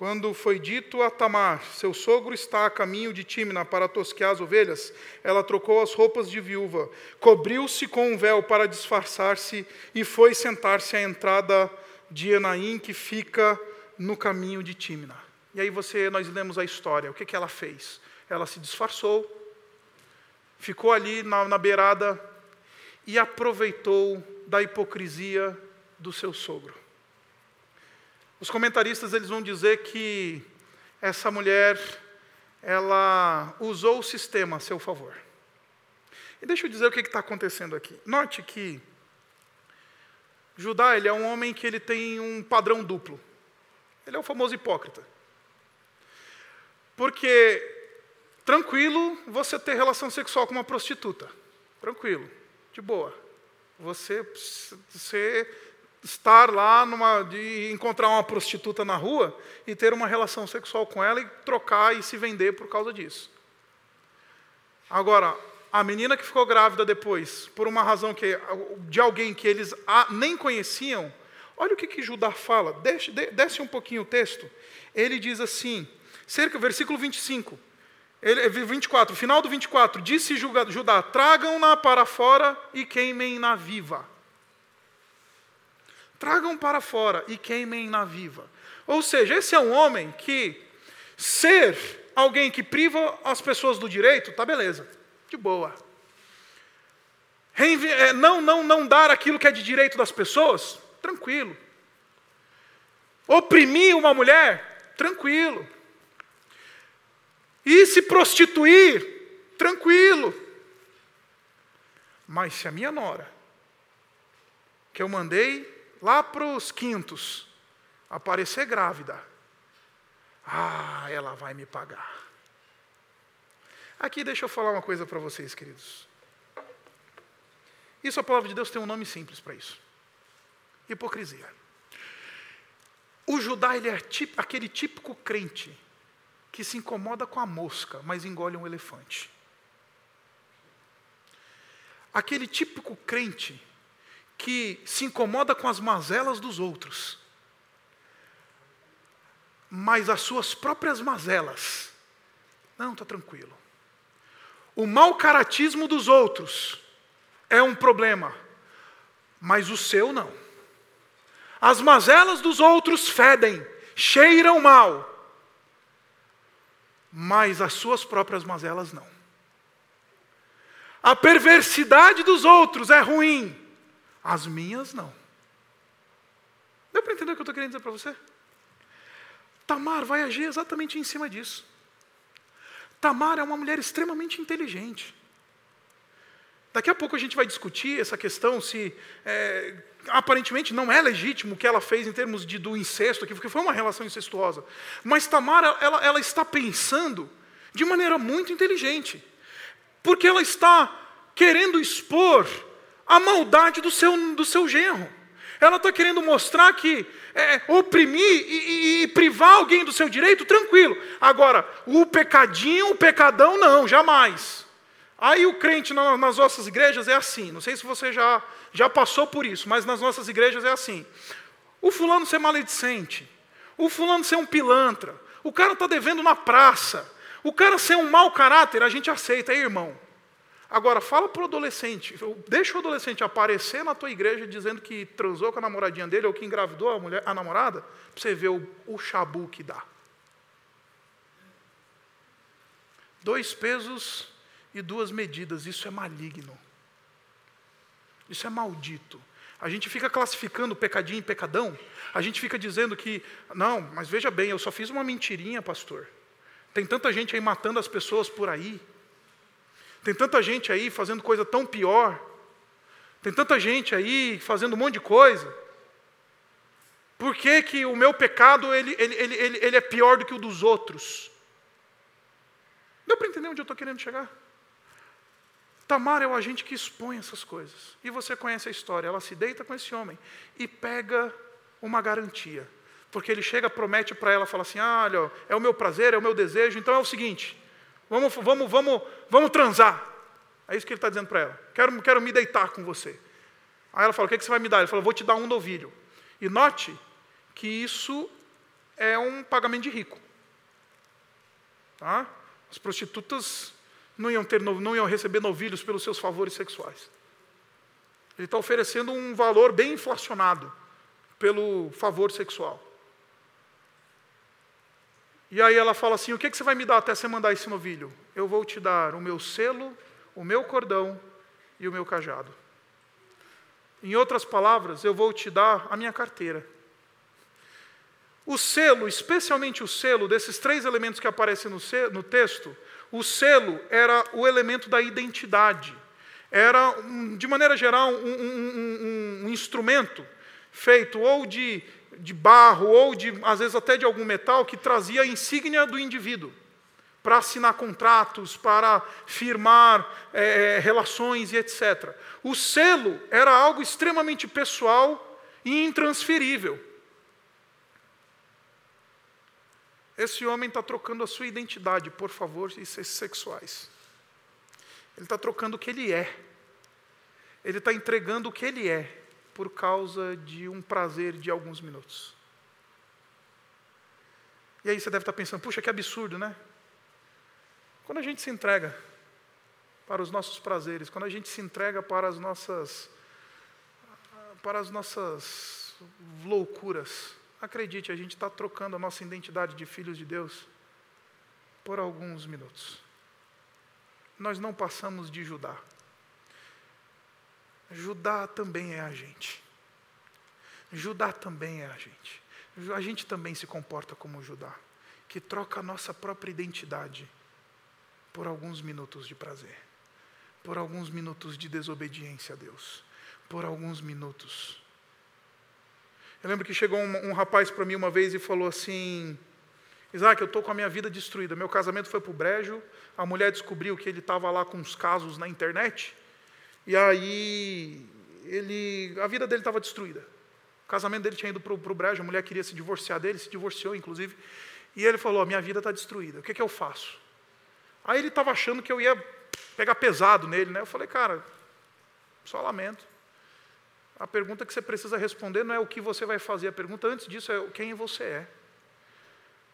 quando foi dito a Tamar, seu sogro está a caminho de Timna para tosquear as ovelhas, ela trocou as roupas de viúva, cobriu-se com um véu para disfarçar-se e foi sentar-se à entrada de Enaim, que fica no caminho de Timna. E aí você, nós lemos a história. O que, que ela fez? Ela se disfarçou, ficou ali na, na beirada e aproveitou da hipocrisia do seu sogro. Os comentaristas eles vão dizer que essa mulher ela usou o sistema a seu favor. E deixa eu dizer o que está acontecendo aqui. Note que Judá ele é um homem que ele tem um padrão duplo. Ele é o famoso hipócrita. Porque tranquilo você ter relação sexual com uma prostituta. Tranquilo, de boa. Você, você estar lá numa, de encontrar uma prostituta na rua e ter uma relação sexual com ela e trocar e se vender por causa disso. Agora, a menina que ficou grávida depois, por uma razão que de alguém que eles nem conheciam, Olha o que, que Judá fala, desce, desce um pouquinho o texto. Ele diz assim, cerca, versículo 25, ele, 24, final do 24, disse Judá: tragam-na para fora e queimem-na viva. Tragam para fora e queimem-na viva. Ou seja, esse é um homem que ser alguém que priva as pessoas do direito, tá beleza, de boa. É, não, não, não dar aquilo que é de direito das pessoas, tranquilo. Oprimir uma mulher, tranquilo. E se prostituir, tranquilo. Mas se a minha nora, que eu mandei lá para os quintos, aparecer grávida, ah, ela vai me pagar. Aqui deixa eu falar uma coisa para vocês, queridos. Isso a palavra de Deus tem um nome simples para isso hipocrisia. O Judá ele é aquele típico crente que se incomoda com a mosca, mas engole um elefante. Aquele típico crente que se incomoda com as mazelas dos outros, mas as suas próprias mazelas. Não, está tranquilo. O mau caratismo dos outros é um problema, mas o seu não. As mazelas dos outros fedem, cheiram mal, mas as suas próprias mazelas não. A perversidade dos outros é ruim, as minhas não. Deu para entender o que eu estou querendo dizer para você? Tamar vai agir exatamente em cima disso. Tamar é uma mulher extremamente inteligente. Daqui a pouco a gente vai discutir essa questão se é, aparentemente não é legítimo o que ela fez em termos de, do incesto, porque foi uma relação incestuosa. Mas Tamar, ela, ela está pensando de maneira muito inteligente, porque ela está querendo expor a maldade do seu, do seu genro. Ela está querendo mostrar que é, oprimir e, e, e, privar alguém do seu direito, tranquilo. Agora, o pecadinho, o pecadão, não, jamais. Aí o crente nas nossas igrejas é assim. Não sei se você já, já passou por isso, mas nas nossas igrejas é assim. O fulano ser maledicente, o fulano ser um pilantra, o cara está devendo na praça, o cara ser um mau caráter, a gente aceita, aí irmão. Agora, fala para o adolescente, deixa o adolescente aparecer na tua igreja dizendo que transou com a namoradinha dele ou que engravidou a, mulher, a namorada, para você ver o, o chabu que dá. Dois pesos e duas medidas, isso é maligno. Isso é maldito. A gente fica classificando pecadinho em pecadão, a gente fica dizendo que, não, mas veja bem, eu só fiz uma mentirinha, pastor. Tem tanta gente aí matando as pessoas por aí. Tem tanta gente aí fazendo coisa tão pior. Tem tanta gente aí fazendo um monte de coisa. Por que, que o meu pecado ele, ele, ele, ele, é pior do que o dos outros? Deu para entender onde eu estou querendo chegar? Tamar é o agente que expõe essas coisas. E você conhece a história. Ela se deita com esse homem e pega uma garantia. Porque ele chega, promete para ela, fala assim: ah, olha, é o meu prazer, é o meu desejo, então é o seguinte, Vamos, vamos, vamos, vamos transar. É isso que ele está dizendo para ela. Quero, quero me deitar com você. Aí ela fala: O que, é que você vai me dar? Ele falou: Vou te dar um novilho. E note que isso é um pagamento de rico. Tá? As prostitutas não iam, ter, não iam receber novilhos pelos seus favores sexuais. Ele está oferecendo um valor bem inflacionado pelo favor sexual. E aí ela fala assim: O que, que você vai me dar até você mandar esse novilho? Eu vou te dar o meu selo, o meu cordão e o meu cajado. Em outras palavras, eu vou te dar a minha carteira. O selo, especialmente o selo, desses três elementos que aparecem no, no texto, o selo era o elemento da identidade. Era, de maneira geral, um, um, um, um instrumento feito ou de de barro ou de, às vezes até de algum metal que trazia a insígnia do indivíduo para assinar contratos, para firmar é, é, relações e etc. O selo era algo extremamente pessoal e intransferível. Esse homem está trocando a sua identidade por favores sexuais. Ele está trocando o que ele é. Ele está entregando o que ele é por causa de um prazer de alguns minutos. E aí você deve estar pensando, puxa, que absurdo, né? Quando a gente se entrega para os nossos prazeres, quando a gente se entrega para as nossas para as nossas loucuras, acredite, a gente está trocando a nossa identidade de filhos de Deus por alguns minutos. Nós não passamos de Judá. Judá também é a gente. Judá também é a gente. A gente também se comporta como Judá, que troca a nossa própria identidade por alguns minutos de prazer, por alguns minutos de desobediência a Deus, por alguns minutos. Eu lembro que chegou um, um rapaz para mim uma vez e falou assim: Isaac, eu estou com a minha vida destruída. Meu casamento foi para o brejo, a mulher descobriu que ele estava lá com uns casos na internet, e aí, ele, a vida dele estava destruída. O casamento dele tinha ido para o brejo, a mulher queria se divorciar dele, se divorciou, inclusive. E ele falou: Minha vida está destruída, o que, que eu faço? Aí ele estava achando que eu ia pegar pesado nele, né? Eu falei: Cara, só lamento. A pergunta que você precisa responder não é o que você vai fazer, a pergunta antes disso é quem você é.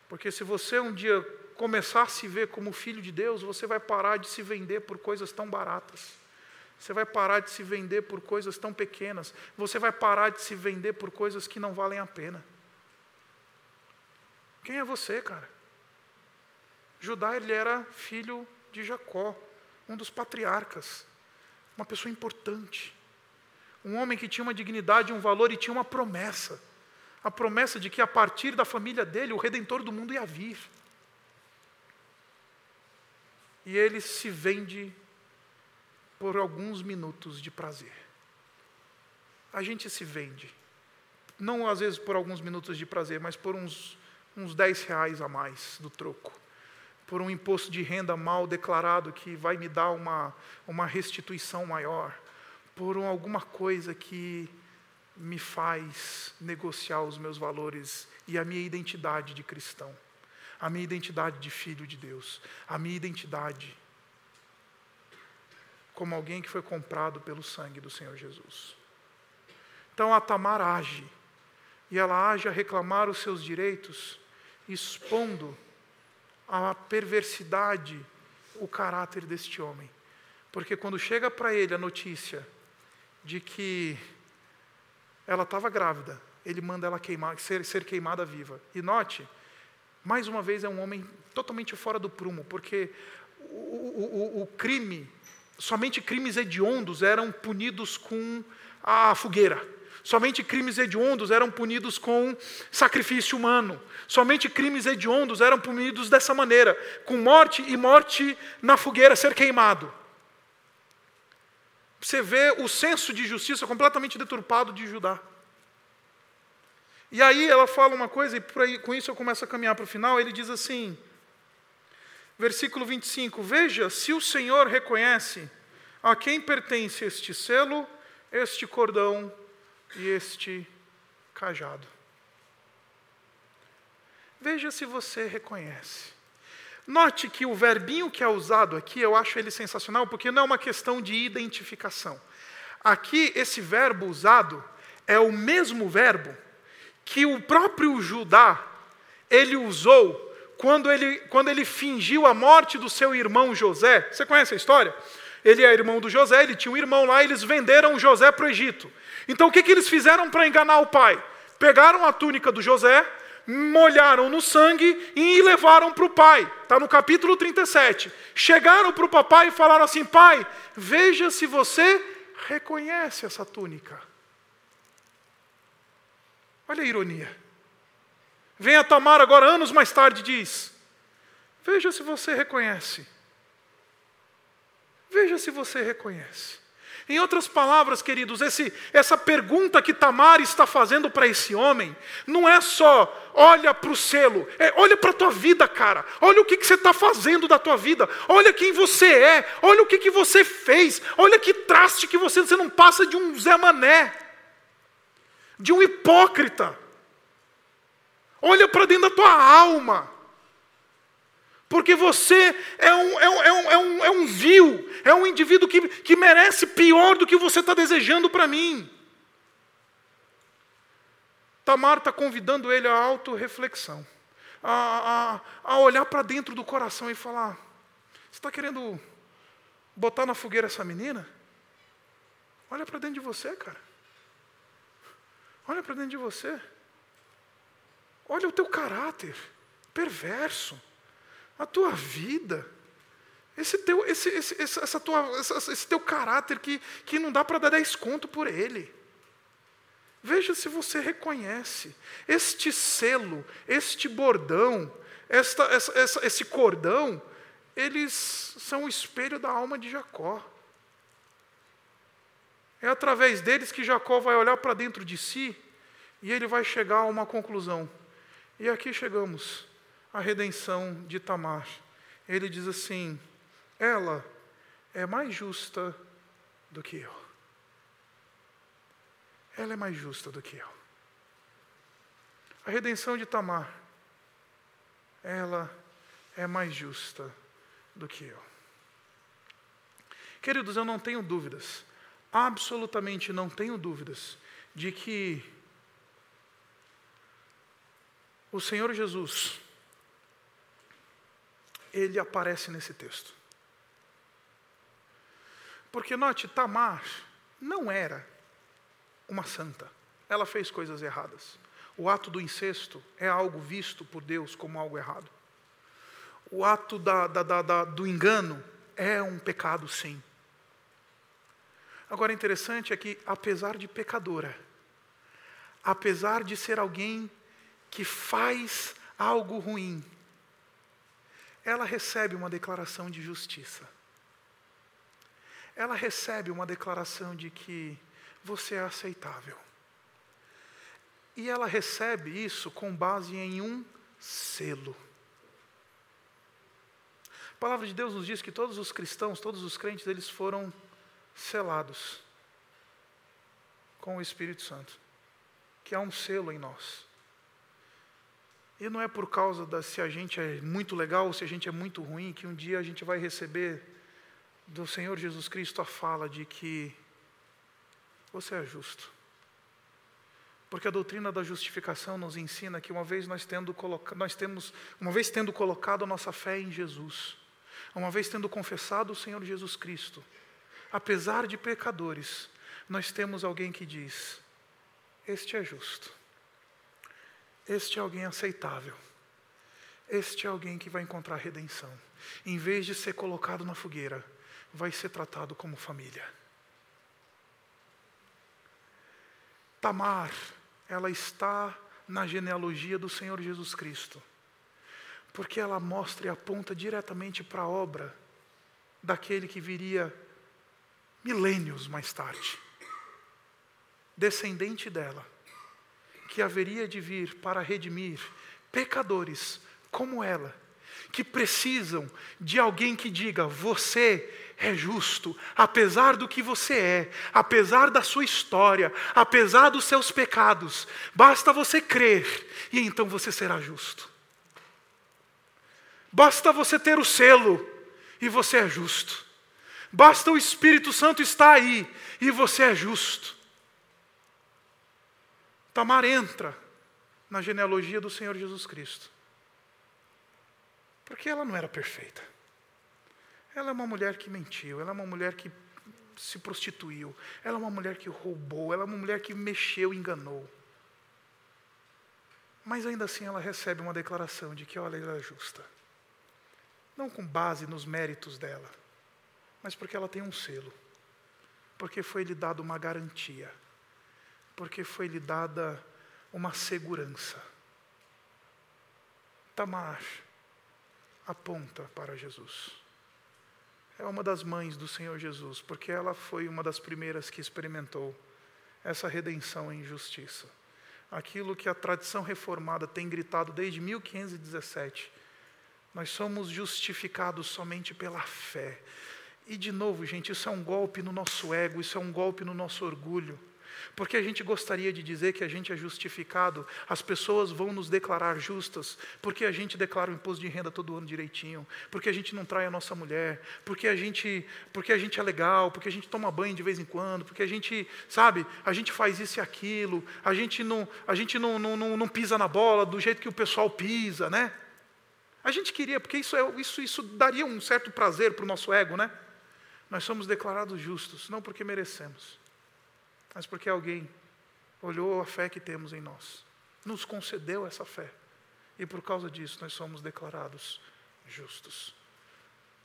Porque se você um dia começar a se ver como filho de Deus, você vai parar de se vender por coisas tão baratas. Você vai parar de se vender por coisas tão pequenas. Você vai parar de se vender por coisas que não valem a pena. Quem é você, cara? Judá ele era filho de Jacó, um dos patriarcas, uma pessoa importante, um homem que tinha uma dignidade, um valor e tinha uma promessa, a promessa de que a partir da família dele o redentor do mundo ia vir. E ele se vende por alguns minutos de prazer. A gente se vende, não às vezes por alguns minutos de prazer, mas por uns, uns 10 reais a mais do troco. Por um imposto de renda mal declarado que vai me dar uma, uma restituição maior, por um, alguma coisa que me faz negociar os meus valores e a minha identidade de cristão, a minha identidade de filho de Deus, a minha identidade como alguém que foi comprado pelo sangue do Senhor Jesus. Então a Tamar age, e ela age a reclamar os seus direitos, expondo a perversidade, o caráter deste homem. Porque quando chega para ele a notícia de que ela estava grávida, ele manda ela queimar, ser, ser queimada viva. E note, mais uma vez é um homem totalmente fora do prumo, porque o, o, o crime, somente crimes hediondos eram punidos com a fogueira. Somente crimes hediondos eram punidos com sacrifício humano. Somente crimes hediondos eram punidos dessa maneira, com morte e morte na fogueira, ser queimado. Você vê o senso de justiça completamente deturpado de Judá. E aí ela fala uma coisa, e aí, com isso eu começo a caminhar para o final. Ele diz assim, versículo 25: Veja se o Senhor reconhece a quem pertence este selo, este cordão e este cajado. Veja se você reconhece. Note que o verbinho que é usado aqui, eu acho ele sensacional, porque não é uma questão de identificação. Aqui, esse verbo usado é o mesmo verbo que o próprio Judá ele usou quando ele, quando ele fingiu a morte do seu irmão José. Você conhece a história? Ele é irmão do José, ele tinha um irmão lá, eles venderam José para o Egito. Então o que, que eles fizeram para enganar o pai? Pegaram a túnica do José, molharam no sangue e levaram para o pai. Está no capítulo 37. Chegaram para o papai e falaram assim: pai, veja se você reconhece essa túnica. Olha a ironia. Vem a Tamar agora, anos mais tarde, diz: Veja se você reconhece. Veja se você reconhece. Em outras palavras, queridos, esse, essa pergunta que Tamar está fazendo para esse homem, não é só olha para o selo, é olha para a tua vida, cara, olha o que, que você está fazendo da tua vida, olha quem você é, olha o que, que você fez, olha que traste que você, você não passa de um Zé Mané, de um hipócrita, olha para dentro da tua alma, porque você é um, é um, é um, é um, é um vil, é um indivíduo que, que merece pior do que você está desejando para mim. Tamar está convidando ele à autorreflexão, a, a, a olhar para dentro do coração e falar: Você está querendo botar na fogueira essa menina? Olha para dentro de você, cara. Olha para dentro de você. Olha o teu caráter perverso a tua vida, esse teu, esse, esse, essa tua, esse teu caráter que, que não dá para dar dez conto por ele. Veja se você reconhece este selo, este bordão, esta, essa, essa, esse cordão, eles são o espelho da alma de Jacó. É através deles que Jacó vai olhar para dentro de si e ele vai chegar a uma conclusão. E aqui chegamos a redenção de Tamar. Ele diz assim: ela é mais justa do que eu. Ela é mais justa do que eu. A redenção de Tamar, ela é mais justa do que eu. Queridos, eu não tenho dúvidas, absolutamente não tenho dúvidas, de que o Senhor Jesus, ele aparece nesse texto. Porque note, Tamar não era uma santa. Ela fez coisas erradas. O ato do incesto é algo visto por Deus como algo errado. O ato da, da, da, do engano é um pecado, sim. Agora, interessante é que, apesar de pecadora, apesar de ser alguém que faz algo ruim, ela recebe uma declaração de justiça. Ela recebe uma declaração de que você é aceitável. E ela recebe isso com base em um selo. A palavra de Deus nos diz que todos os cristãos, todos os crentes, eles foram selados com o Espírito Santo, que há um selo em nós. E não é por causa da se a gente é muito legal ou se a gente é muito ruim que um dia a gente vai receber do Senhor Jesus Cristo a fala de que você é justo. Porque a doutrina da justificação nos ensina que uma vez nós tendo colocado, nós temos, uma vez tendo colocado a nossa fé em Jesus, uma vez tendo confessado o Senhor Jesus Cristo, apesar de pecadores, nós temos alguém que diz: Este é justo. Este é alguém aceitável. Este é alguém que vai encontrar redenção. Em vez de ser colocado na fogueira, vai ser tratado como família. Tamar, ela está na genealogia do Senhor Jesus Cristo, porque ela mostra e aponta diretamente para a obra daquele que viria milênios mais tarde, descendente dela, que haveria de vir para redimir pecadores como ela, que precisam de alguém que diga: Você é justo, apesar do que você é, apesar da sua história, apesar dos seus pecados, basta você crer e então você será justo. Basta você ter o selo e você é justo. Basta o Espírito Santo estar aí e você é justo. Tamar entra na genealogia do Senhor Jesus Cristo. Porque ela não era perfeita. Ela é uma mulher que mentiu, ela é uma mulher que se prostituiu, ela é uma mulher que roubou, ela é uma mulher que mexeu, enganou. Mas ainda assim ela recebe uma declaração de que, olha, ela é justa. Não com base nos méritos dela mas porque ela tem um selo, porque foi lhe dada uma garantia, porque foi lhe dada uma segurança. Tamar aponta para Jesus. É uma das mães do Senhor Jesus, porque ela foi uma das primeiras que experimentou essa redenção em justiça. Aquilo que a tradição reformada tem gritado desde 1517. Nós somos justificados somente pela fé. E de novo, gente, isso é um golpe no nosso ego, isso é um golpe no nosso orgulho. Porque a gente gostaria de dizer que a gente é justificado, as pessoas vão nos declarar justas, porque a gente declara o imposto de renda todo ano direitinho, porque a gente não trai a nossa mulher, porque a gente, porque a gente é legal, porque a gente toma banho de vez em quando, porque a gente, sabe, a gente faz isso e aquilo, a gente não, a gente não, não, não, não pisa na bola do jeito que o pessoal pisa, né? A gente queria, porque isso, é, isso, isso daria um certo prazer para o nosso ego, né? Nós somos declarados justos, não porque merecemos, mas porque alguém olhou a fé que temos em nós, nos concedeu essa fé, e por causa disso nós somos declarados justos.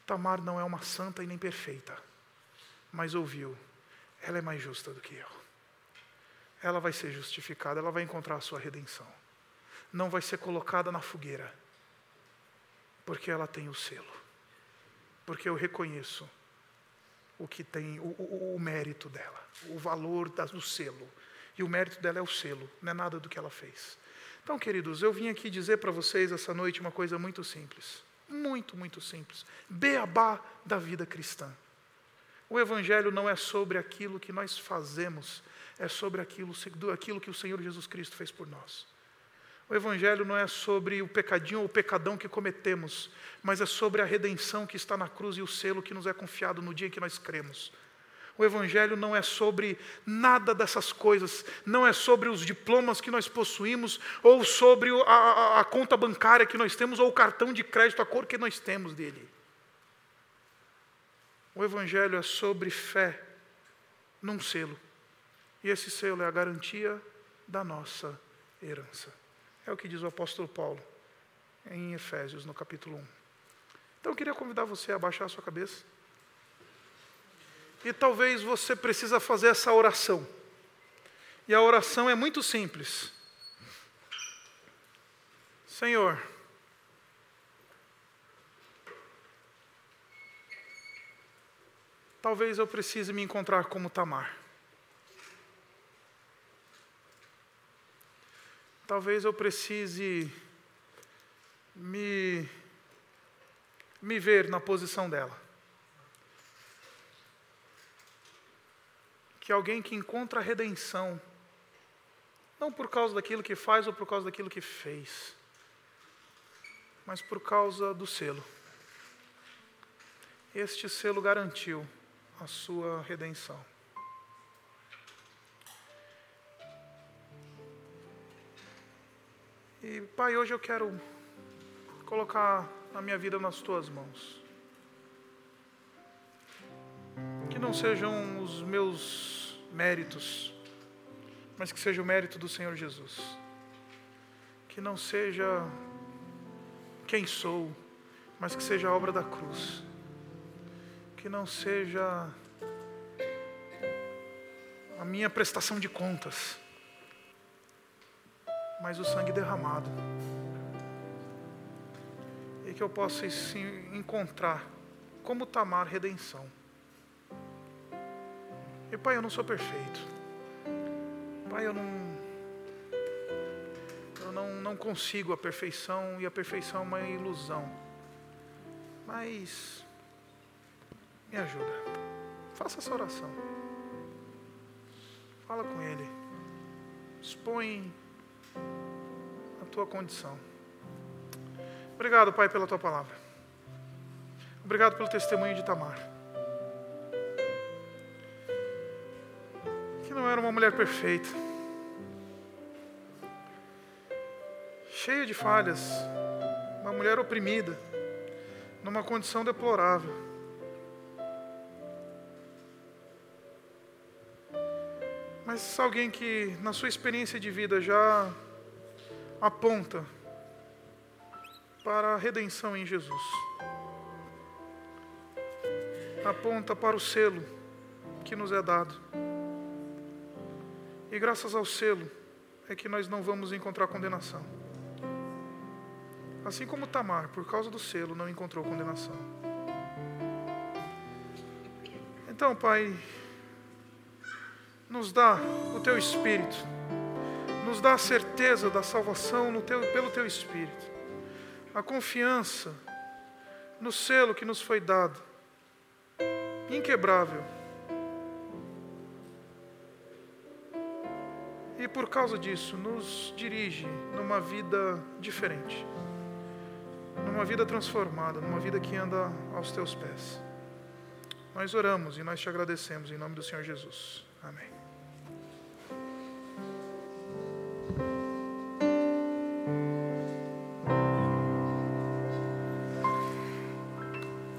Tamar não é uma santa e nem perfeita, mas ouviu, ela é mais justa do que eu. Ela vai ser justificada, ela vai encontrar a sua redenção. Não vai ser colocada na fogueira, porque ela tem o selo. Porque eu reconheço o que tem o, o, o mérito dela, o valor da, do selo. E o mérito dela é o selo, não é nada do que ela fez. Então, queridos, eu vim aqui dizer para vocês essa noite uma coisa muito simples. Muito, muito simples. Beabá da vida cristã. O Evangelho não é sobre aquilo que nós fazemos, é sobre aquilo, aquilo que o Senhor Jesus Cristo fez por nós. O Evangelho não é sobre o pecadinho ou o pecadão que cometemos, mas é sobre a redenção que está na cruz e o selo que nos é confiado no dia em que nós cremos. O Evangelho não é sobre nada dessas coisas, não é sobre os diplomas que nós possuímos, ou sobre a, a, a conta bancária que nós temos, ou o cartão de crédito, a cor que nós temos dele. O Evangelho é sobre fé num selo, e esse selo é a garantia da nossa herança. É o que diz o apóstolo Paulo em Efésios, no capítulo 1. Então eu queria convidar você a baixar a sua cabeça. E talvez você precisa fazer essa oração. E a oração é muito simples. Senhor, talvez eu precise me encontrar como Tamar. Talvez eu precise me, me ver na posição dela. Que alguém que encontra redenção, não por causa daquilo que faz ou por causa daquilo que fez, mas por causa do selo. Este selo garantiu a sua redenção. E, Pai, hoje eu quero colocar a minha vida nas tuas mãos. Que não sejam os meus méritos, mas que seja o mérito do Senhor Jesus. Que não seja quem sou, mas que seja a obra da cruz. Que não seja a minha prestação de contas, mas o sangue derramado e que eu possa se encontrar como Tamar redenção. E Pai, eu não sou perfeito. Pai, eu não eu não, não consigo a perfeição e a perfeição é uma ilusão. Mas me ajuda. Faça essa oração. Fala com Ele. Expõe a tua condição. Obrigado, Pai, pela tua palavra. Obrigado pelo testemunho de Tamar. Que não era uma mulher perfeita, cheia de falhas, uma mulher oprimida, numa condição deplorável. Mas alguém que, na sua experiência de vida, já aponta para a redenção em Jesus. Aponta para o selo que nos é dado. E graças ao selo é que nós não vamos encontrar condenação. Assim como Tamar, por causa do selo, não encontrou condenação. Então, Pai, nos dá o teu Espírito, nos dá a certeza da salvação teu, pelo teu Espírito a confiança no selo que nos foi dado, inquebrável. E por causa disso, nos dirige numa vida diferente, numa vida transformada, numa vida que anda aos teus pés. Nós oramos e nós te agradecemos em nome do Senhor Jesus. Amém.